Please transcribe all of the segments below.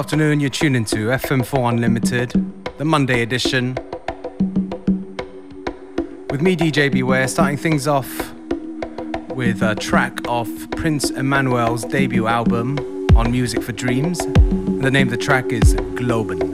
afternoon. You're tuning to FM4 Unlimited, the Monday edition. With me, DJ Beware, starting things off with a track off Prince Emmanuel's debut album on Music for Dreams. The name of the track is Globen.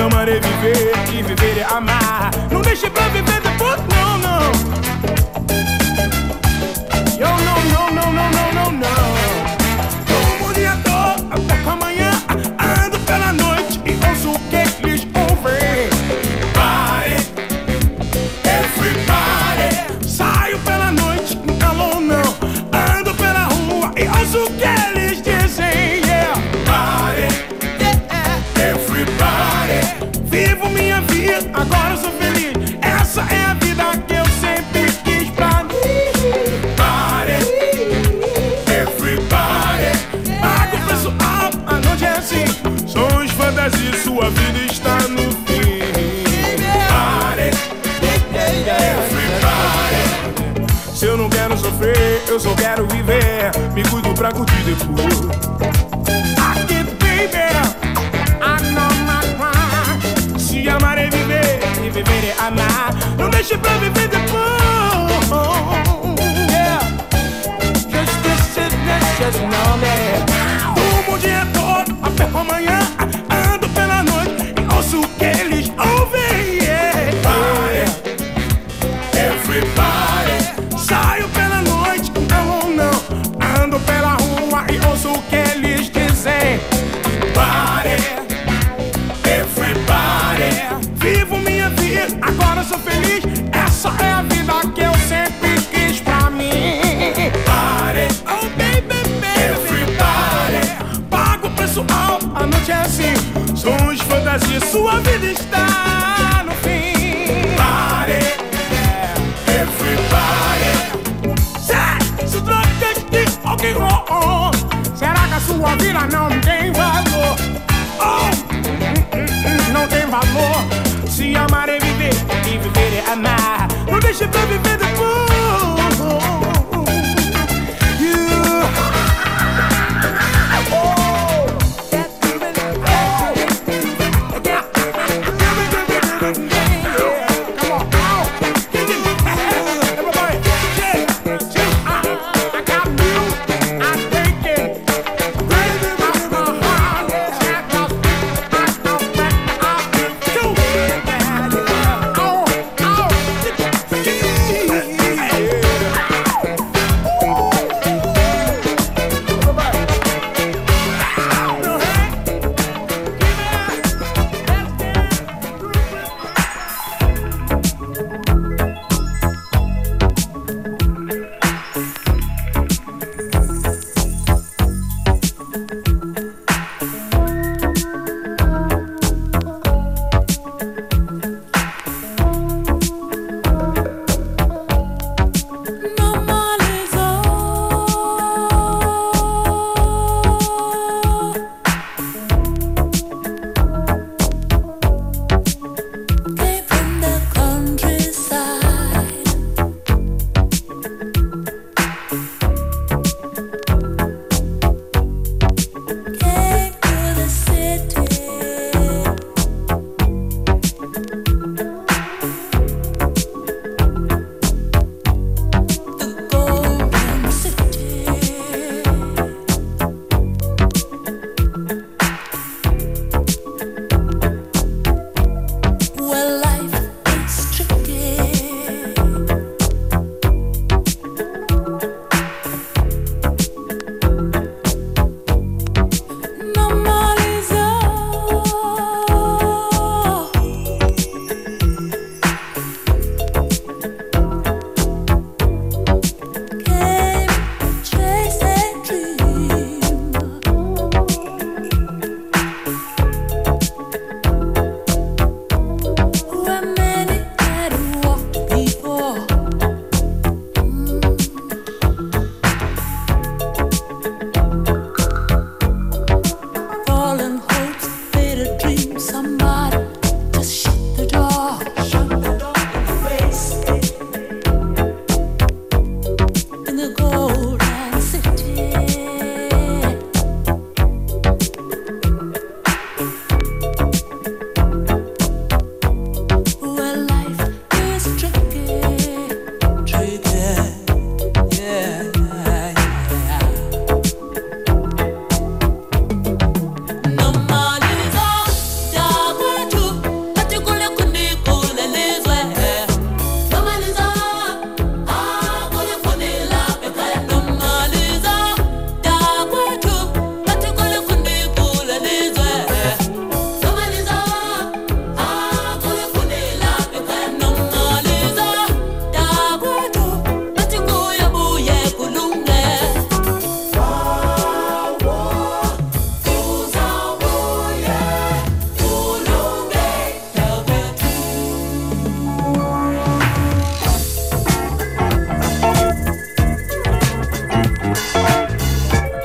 Amar é viver e viver é amar. Não deixe pra viver eu só quero viver. Me cuido pra curtir depois. Aqui, baby, I know my. Se amar é viver, e viver é amar. Não deixe pra viver depois. Yeah. Just, just, just, just, just fantasia, sua vida está no fim. Pare, everybody. Sexo, drogas e rock and roll. Será que a sua vida não tem valor? Oh, não tem valor. Se amar é viver e viver é amar. Não deixe pra viver depois.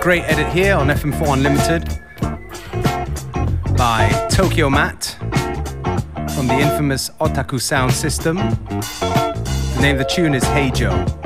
Great edit here on FM4 Unlimited by Tokyo Matt from the infamous Otaku Sound System. The name of the tune is Hey Joe.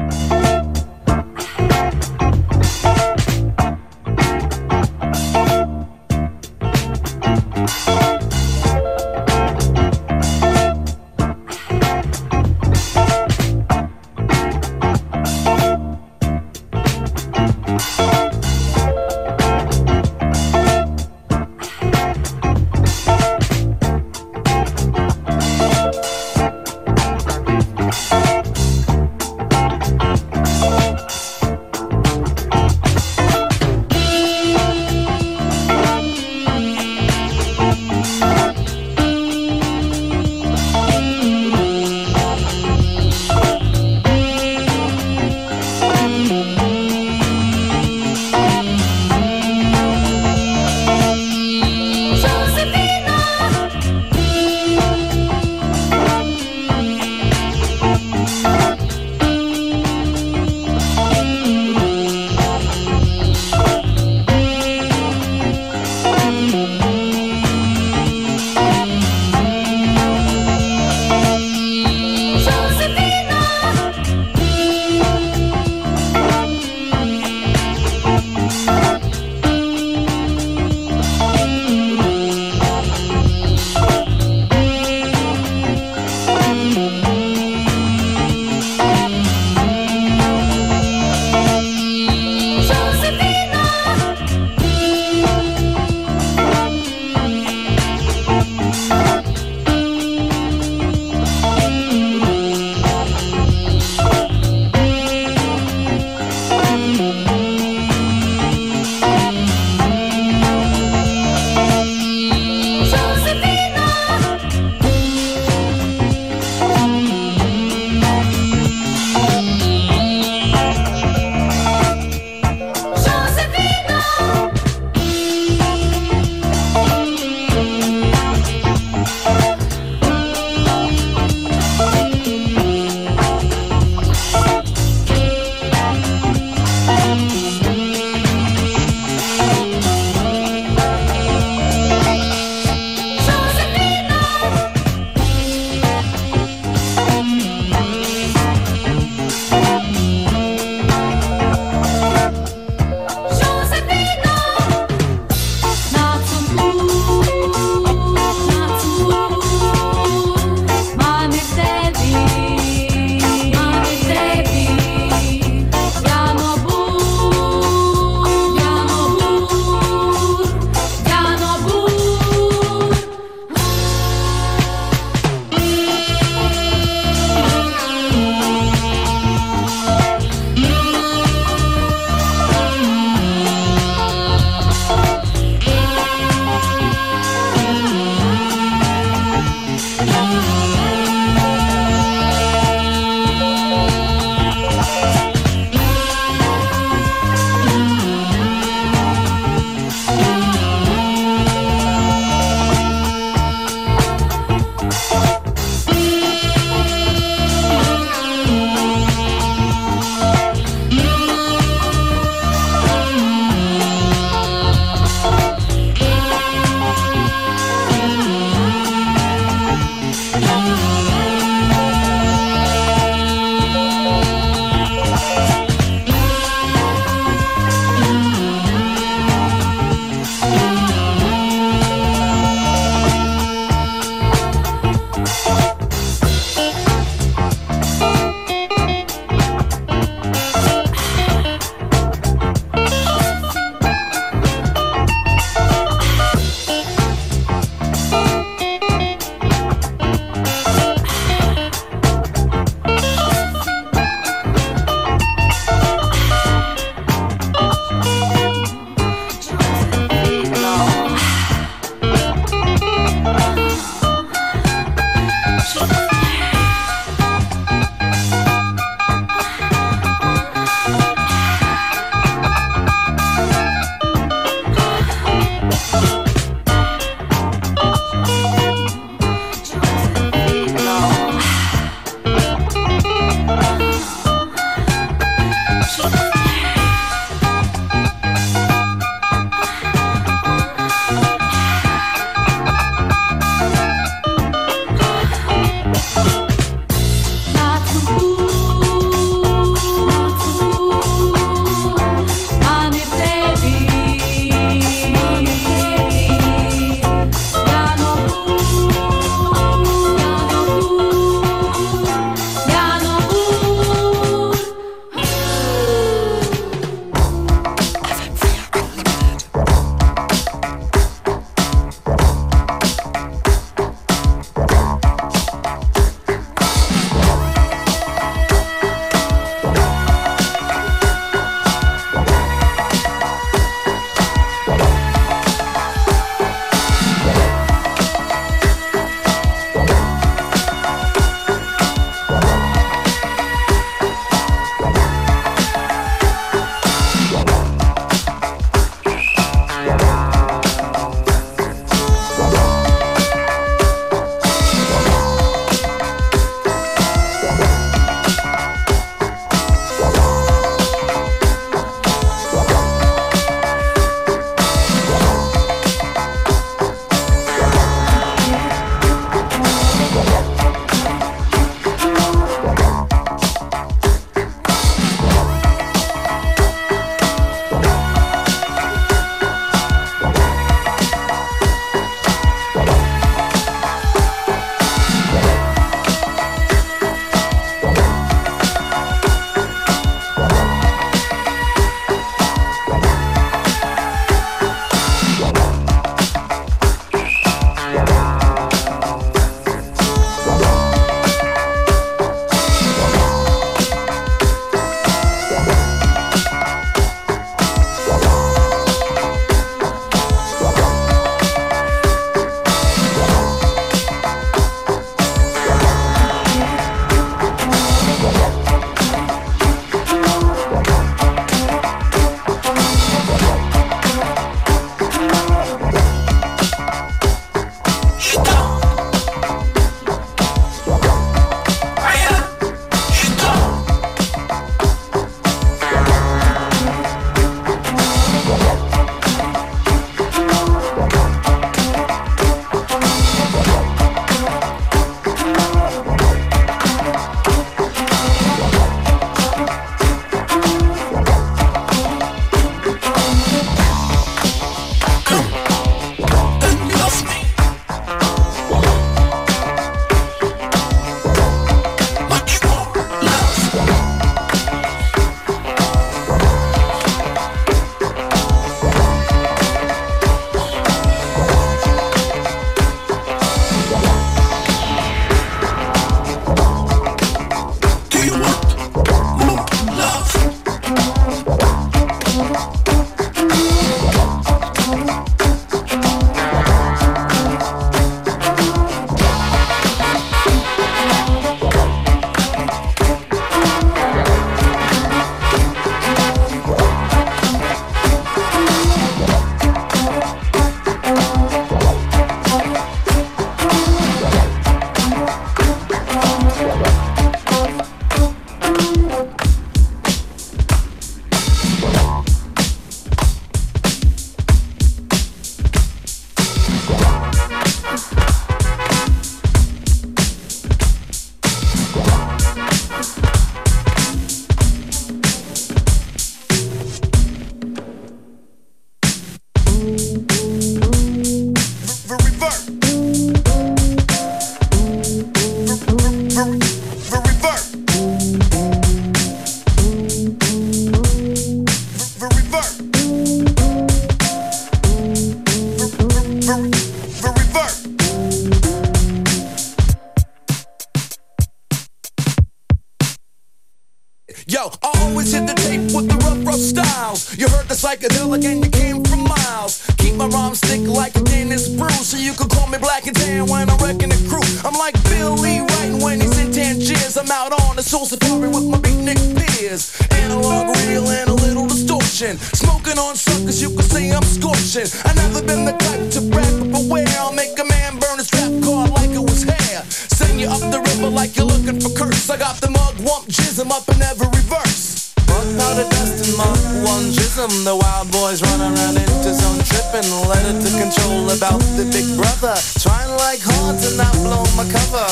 pop the mug, wump, jism up in every verse. Mug powder dust and mug one jism. The wild boys run around Interzone tripping. Letter to control about the big brother. Trying like hard to not blow my cover.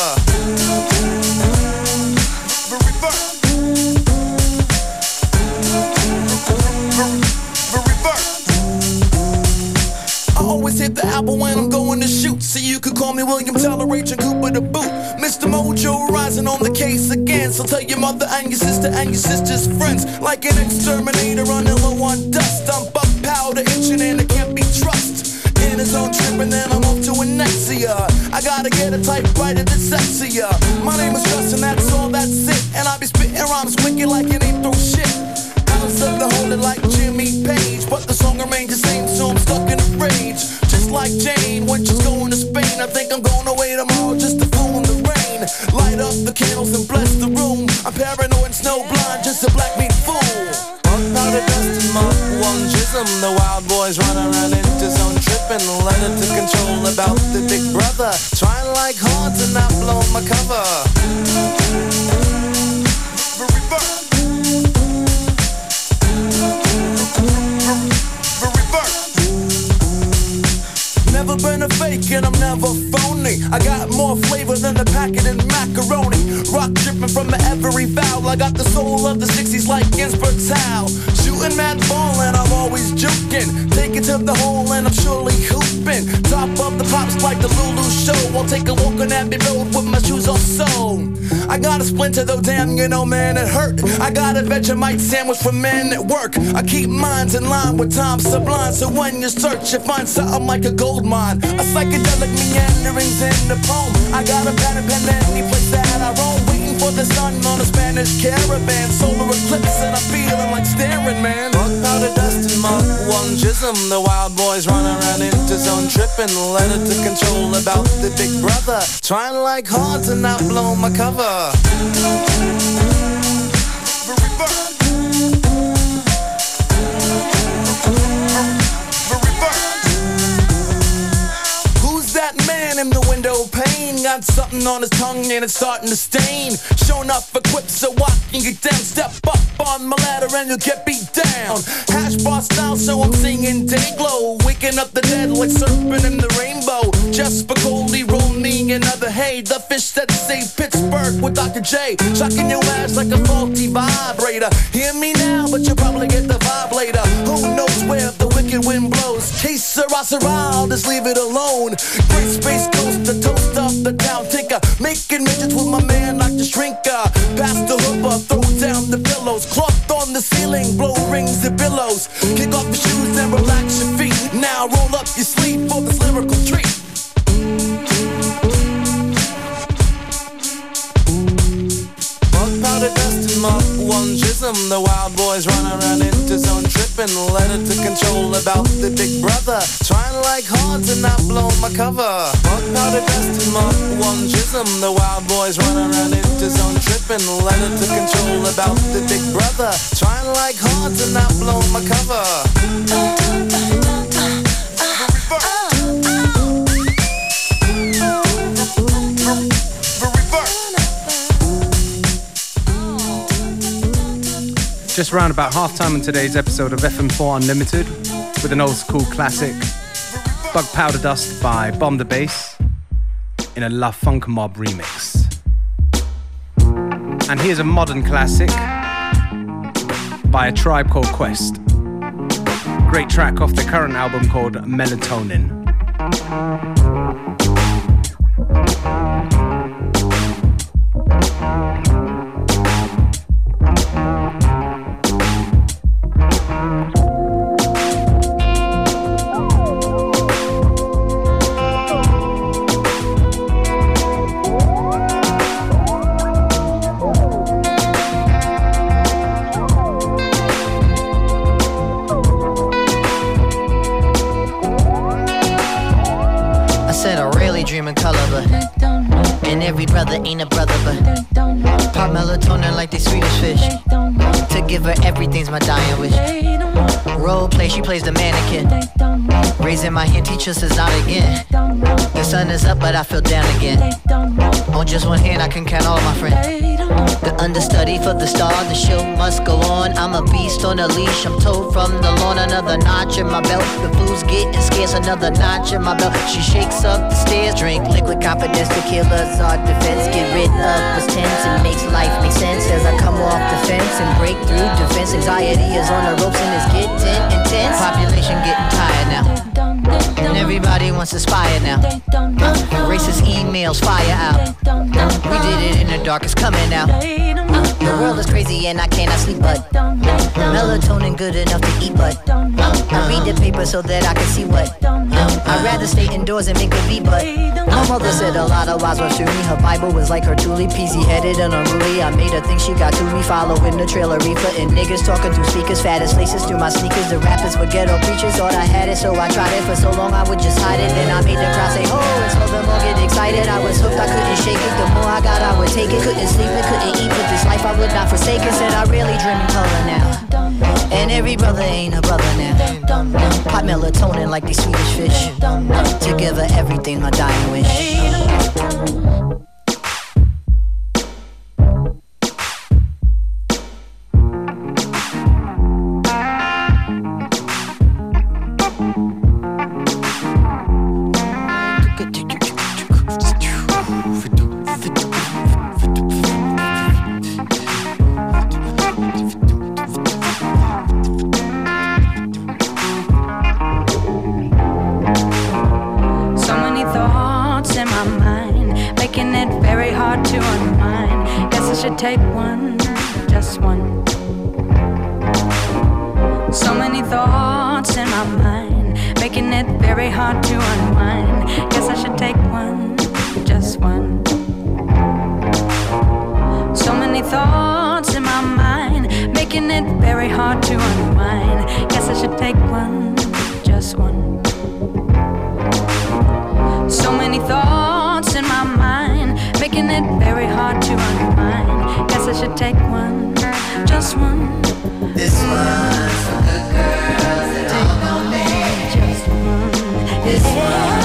The reverse. The reverse. I always hit the apple when I'm going shoot. See, you could call me William Toleration Cooper the boot. Mr. Mojo rising on the case again. So tell your mother and your sister and your sister's friends. Like an exterminator running low on dust. I'm buck powder itching and it can't be trusted. In his own trip and then I'm off to Annexia. I gotta get a typewriter that's sexier. My name is Justin, and that's all that's it. And I be spitting rhymes wicked like it ain't through shit of the holy like Jimmy Page. But the song remains the same, so I'm stuck in a rage. Just like Jane, when she's I think I'm going away tomorrow just to fool in the rain. Light up the candles and bless the room. I'm paranoid and snowblind, just a black meat fool. One powder dust One Chisholm. The wild boys run around in his own tripping. Learning to control about the big brother. Trying like hard to not blow my cover. The reverse. been a fake and I'm never I got more flavor than the packet in macaroni. Rock dripping from every vowel. I got the soul of the 60s like Ginsberg Tao. Shooting mad ball and I'm always juking. Take it to the hole and I'm surely hooping. Top of the pops like the Lulu show. I'll take a walk on Abbey Road with my shoes off sewn. I got a splinter though, damn, you know, man, it hurt. I got a Vegemite sandwich for men at work. I keep minds in line with time sublime. So when you search, you find something like a gold mine. A psychedelic meandering in the poem. I got a pen and pen any place that I roam. Waiting for the sun on a Spanish caravan. Solar eclipse and I'm feeling like staring, man. Powder dust and Mach 1 chasm. The wild boys run around Interzone tripping. Letter to control about the big brother. Trying like hard to not blow my cover. in the window pane. Got something on his tongue and it's starting to stain. Showing up for quips so I can get down. Step up on my ladder and you'll get beat down. Hash bar style, so I'm singing day glow. Waking up the dead like serpent in the rainbow. Just for Goldie, roll me another hay. The fish that saved Pittsburgh with Dr. J. Shocking your ass like a faulty vibrator. Hear me now, but you'll probably get the vibe later. Who knows where the wicked wind blows? Case sera, sera, I'll just leave it alone. Great space coast, the toast off the the down tinker. Making midgets with my man like the shrinker. Pass the hooper, throw down the pillows. Cloth on the ceiling, blow rings and billows. Kick off your shoes and relax your feet. Now roll up your sleeve for this lyrical treat. powder dust and mark one chism. The wild boys run around Interzone tripping. Letter to control about the big brother like hard to not blow my cover. Mark powder dust and mark one chism. The wild boys run around Interzone tripping. Letter to control about the big brother. Trying like hard to not blow my cover. Just around about halftime in today's episode of FM4 Unlimited with an old school classic, Bug Powder Dust by Bomb the Bass in a La Funk Mob remix. And here's a modern classic by a tribe called Quest. Great track off the current album called Melatonin. Everything's my dying wish. Role play, she plays the mannequin. Raising my hand, teacher says not again. The sun is up, but I feel down again. On just one hand, I can count all my friends. The understudy for the star, the show must go on. I'm a beast on a leash, I'm told from the lawn. Another notch in my belt, the food's getting scarce. Another notch in my belt. She shakes up the stairs, drink liquid confidence. to kill us. our defense. Get rid of what's tense and makes life make sense as I come off the fence and break through defense. Anxiety is on the ropes and it's getting intense. Population getting tired now. And everybody wants to spy now. Uh, racist emails fire out. We did it in the dark, it's coming out. The world is crazy and I cannot sleep, but melatonin good enough to eat, but I read the paper so that I can see what. Uh, I'd rather stay indoors and make a beat, but my mother said a lot of words to me. Her Bible was like her truly peasy headed and unruly. I made her think she got to me, following the trailer reefer and niggas talking through speakers, fattest laces through my sneakers. The rappers were ghetto preachers, thought I had it, so I tried it for so long I would just hide it. Then I made the crowd say, oh, and so the all get excited. I was hooked, I couldn't shake it. The more I got, I would take it. Couldn't sleep and couldn't eat, but this life I would not forsake it. Said I really dream in color now. And every brother ain't a brother now. Pop melatonin like these Swedish fish. Together, everything a dying wish. many thoughts in my mind, making it very hard to unwind. Guess I should take one, just one. So many thoughts in my mind, making it very hard to unwind. Guess I should take one, just one. So many thoughts in my mind been very hard to unwind. Guess I should take one, just one. This one's for the girls that all know me. Just one. This one.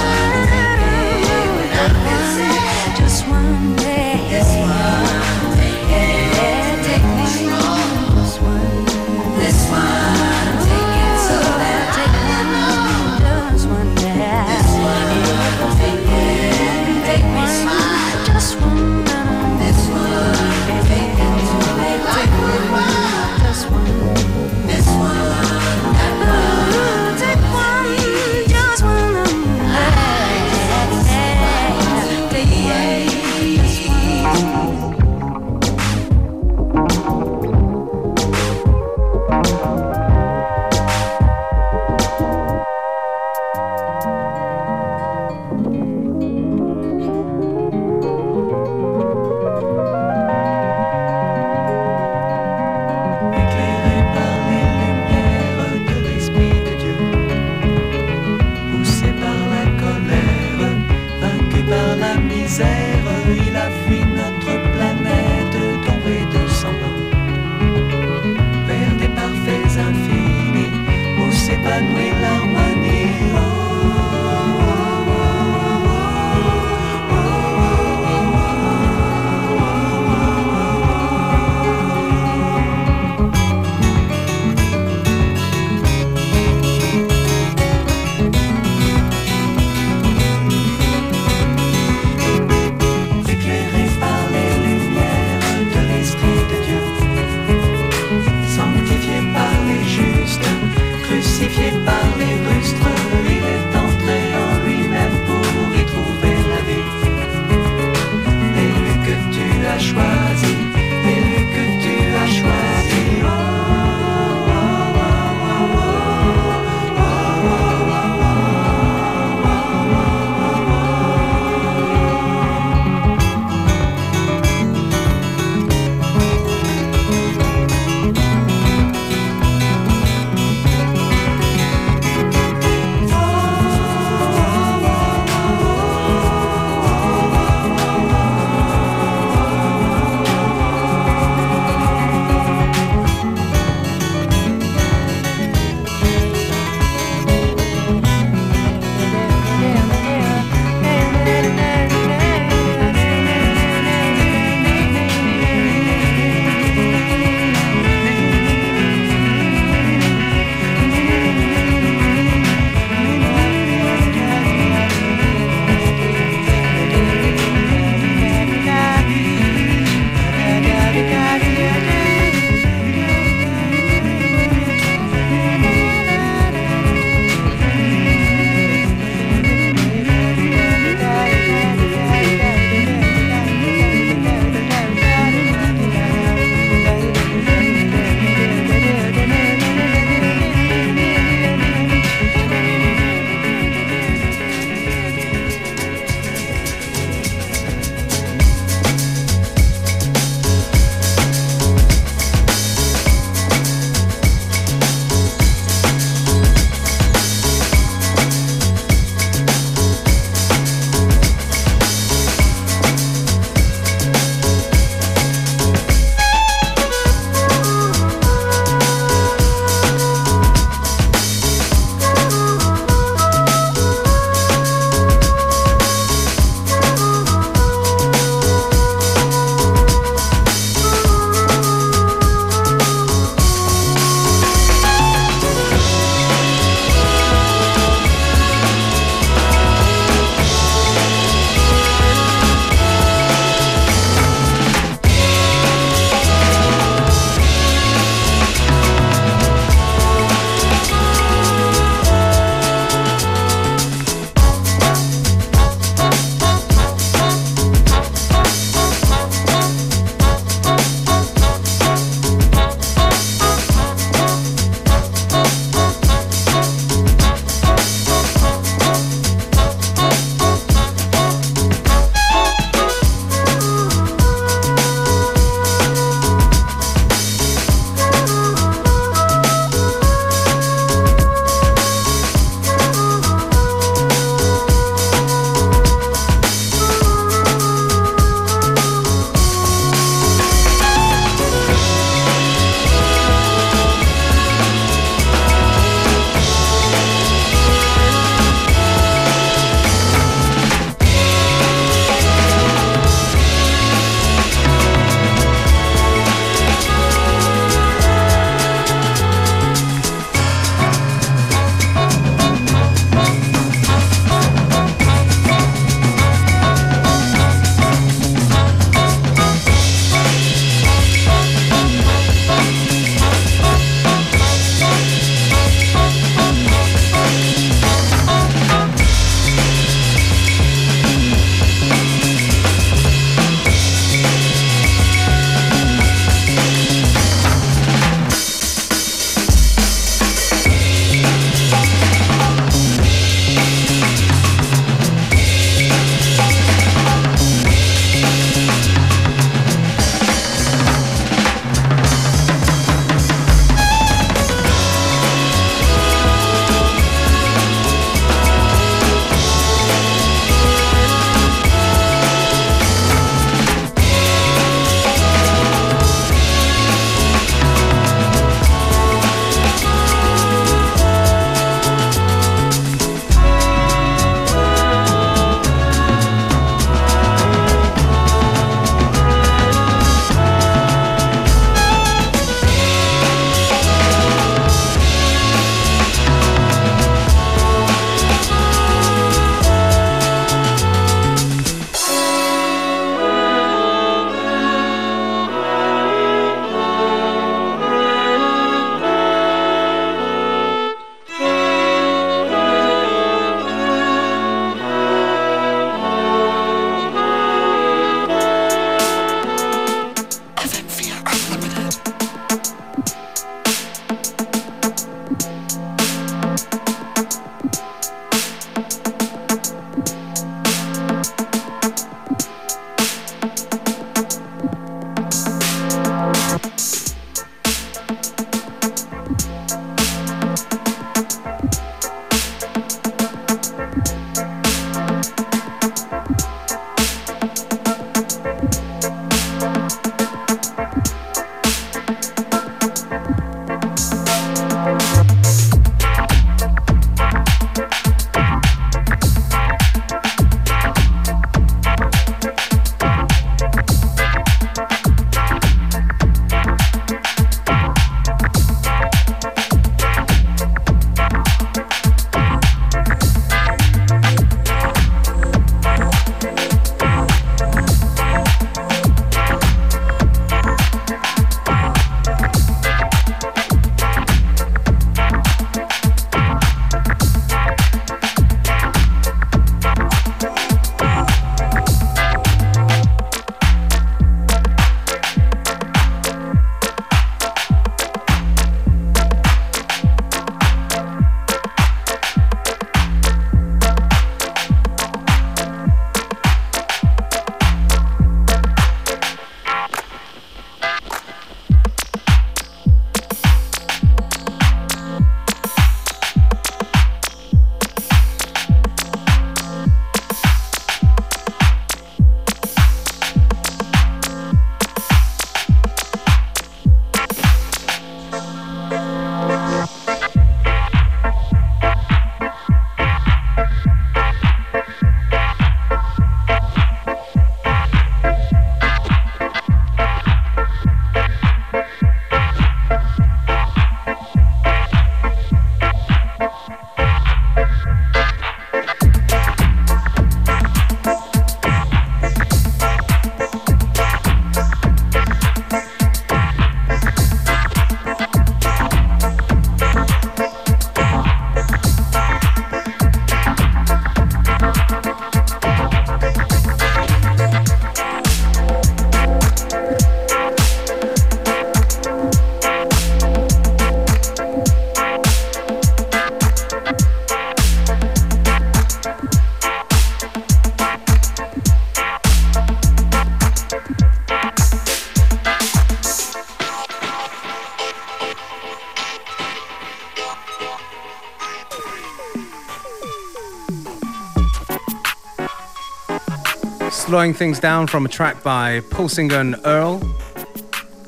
Slowing things down from a track by Pulsinger and Earl.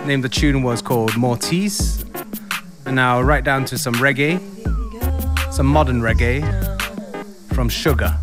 Name the tune was called Mortise. And now right down to some reggae, some modern reggae from Sugar.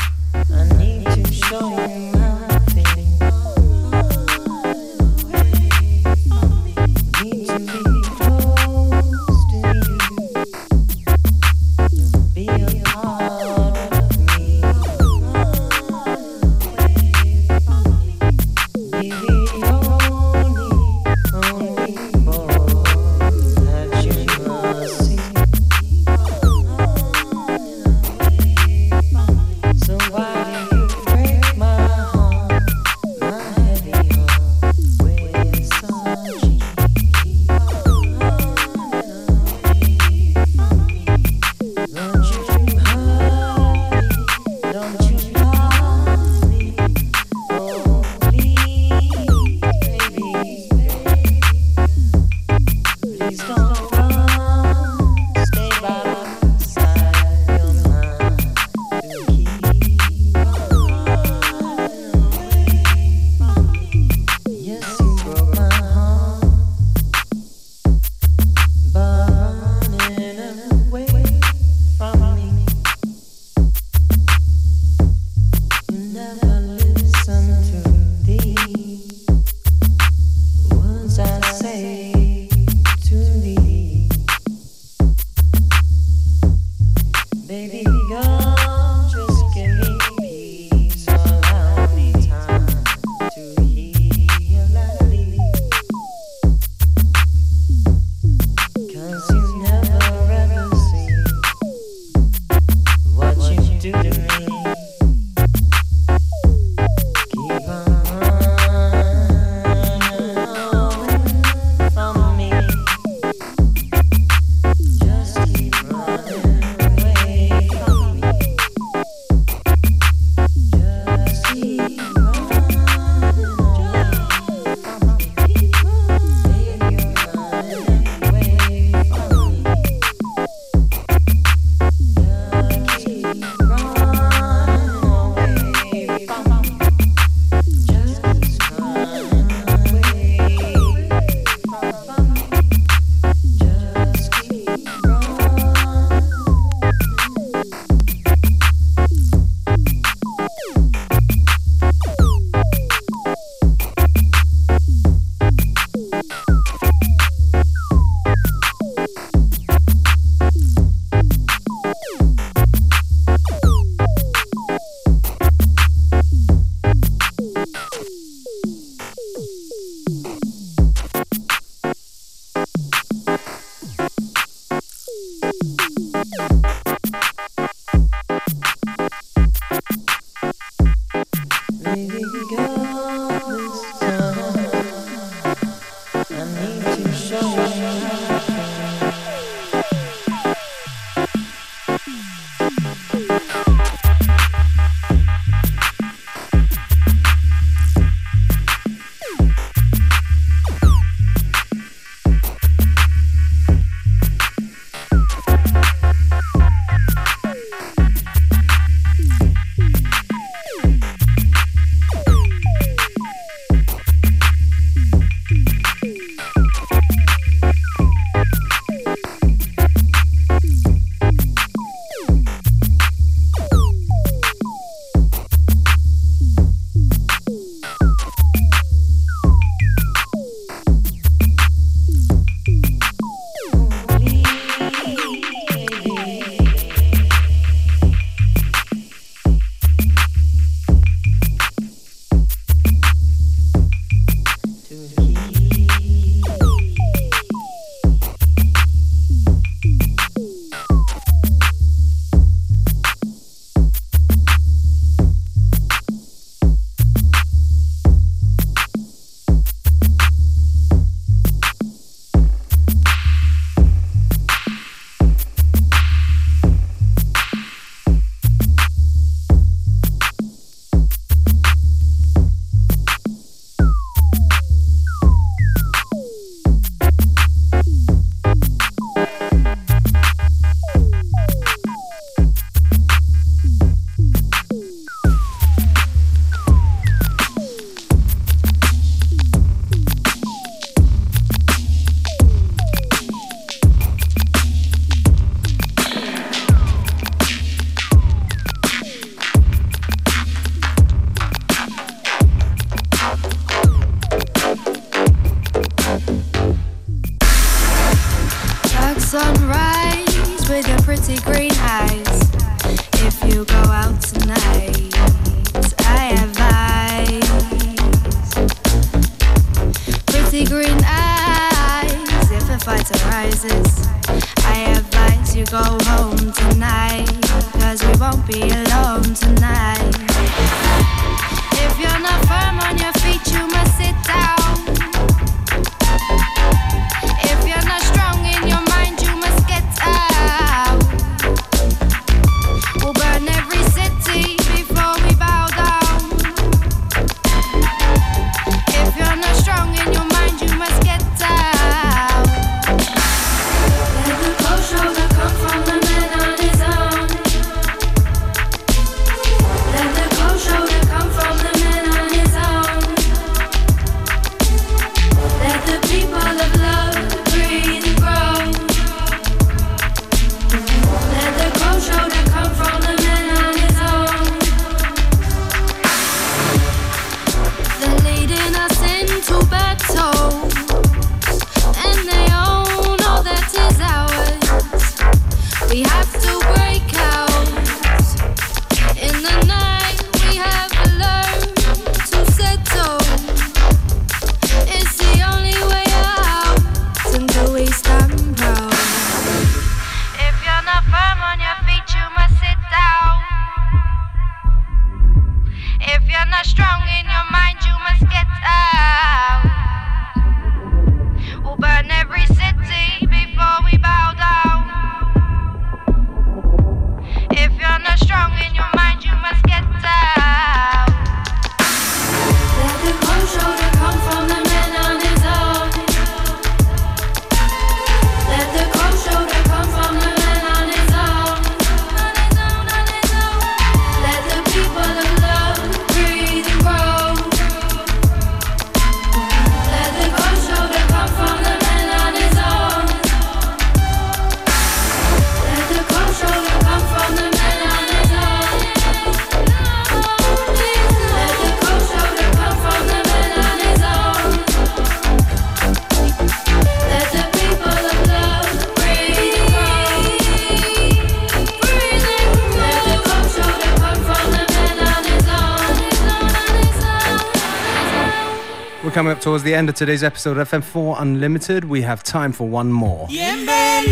Coming up towards the end of today's episode of FM4 Unlimited. We have time for one more. Yembele,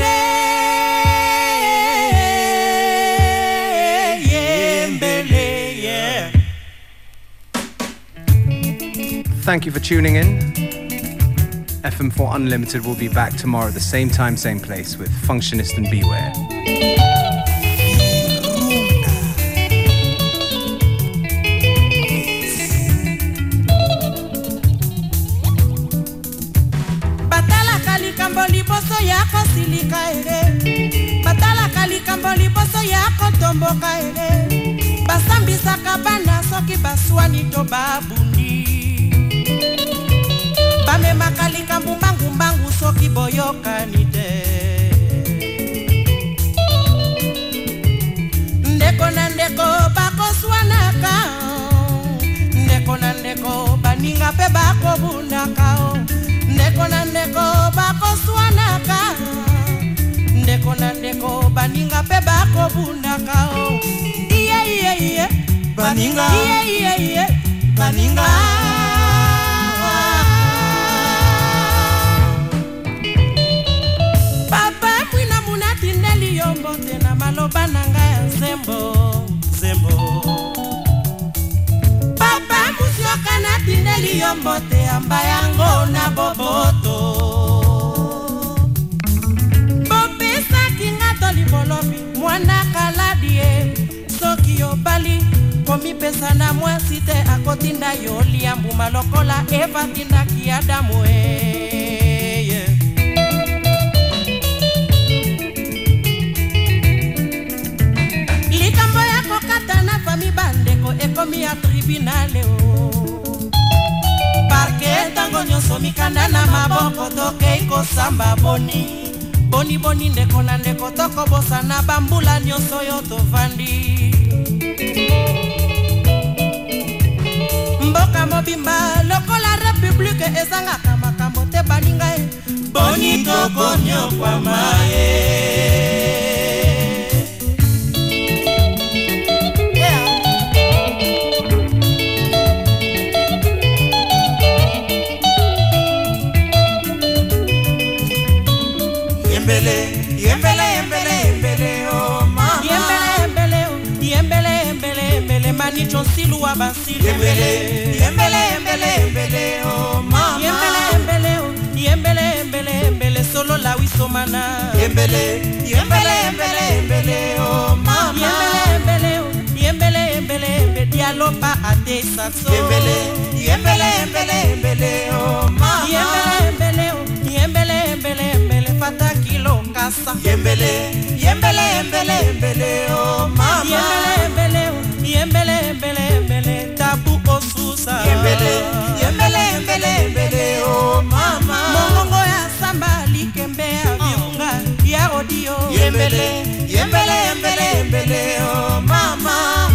yembele, yeah. Thank you for tuning in. FM4 Unlimited will be back tomorrow at the same time, same place with Functionist and Beware. Liboso ya kosilika ere. Batalaka likambo liboso ya kotomboka ere. Basambisaka bana soki baswani to babundi. Bamemaka likambo mbangumbangu soki boyokani te. Ndeko na ndeko bakoswanaka ndeko na ndeko baninga mpe bakobundaka o ndeko na ndeko bakoswanaka. Ndeko na ndeko baninga mpe bakobundaka o iye iye iye. Baninga. iye iye iye. Baninga. papa mwina munatindeli yo mbote na maloba na ngai ya nzembo. Nzembo musioka natindeli yo mbote yamba yango na boboto. Bopesaki nga to libolobi mwana kaladi ye soki yobali komipesa na mwasi te akotinda yo lia mbuma lokola eva tindaki adamu e likambo ya kokata na fami bandeko ekomi ya tribunale o. Parke ntango nyonso mikanda na maboko tokei kosamba boni. Boniboni ndeko na ndeko tokobosana bambula nyonso oyo tovandi. Mboka mobimba lokola republike ezangaka makambo te baninga ye. Boni tokonyokwama ye wa bansilu Yembele, yembele, yembele, yembele, oh mama. yembele yembele o, yembele yembele yembele solo la wisomana Yembele, yembele, yembele, yembele, oh mama. yembele yembele o, yembele yembele yembele dialopa ate saxo Yembele, yembele, yembele, yembele, oh mama. yembele yembele o, yembele yembele yembele fata kilo kasa Yembele, yembele, yembele, yembele, oh mama. yembele yembele o, yembele mbele mbele tabu osusa. Yembele yembele mbele mbele o oh mama. Mongongo ya samba likembe ya mm. viunga ya rodio yembele yembele mbele mbele o oh mama.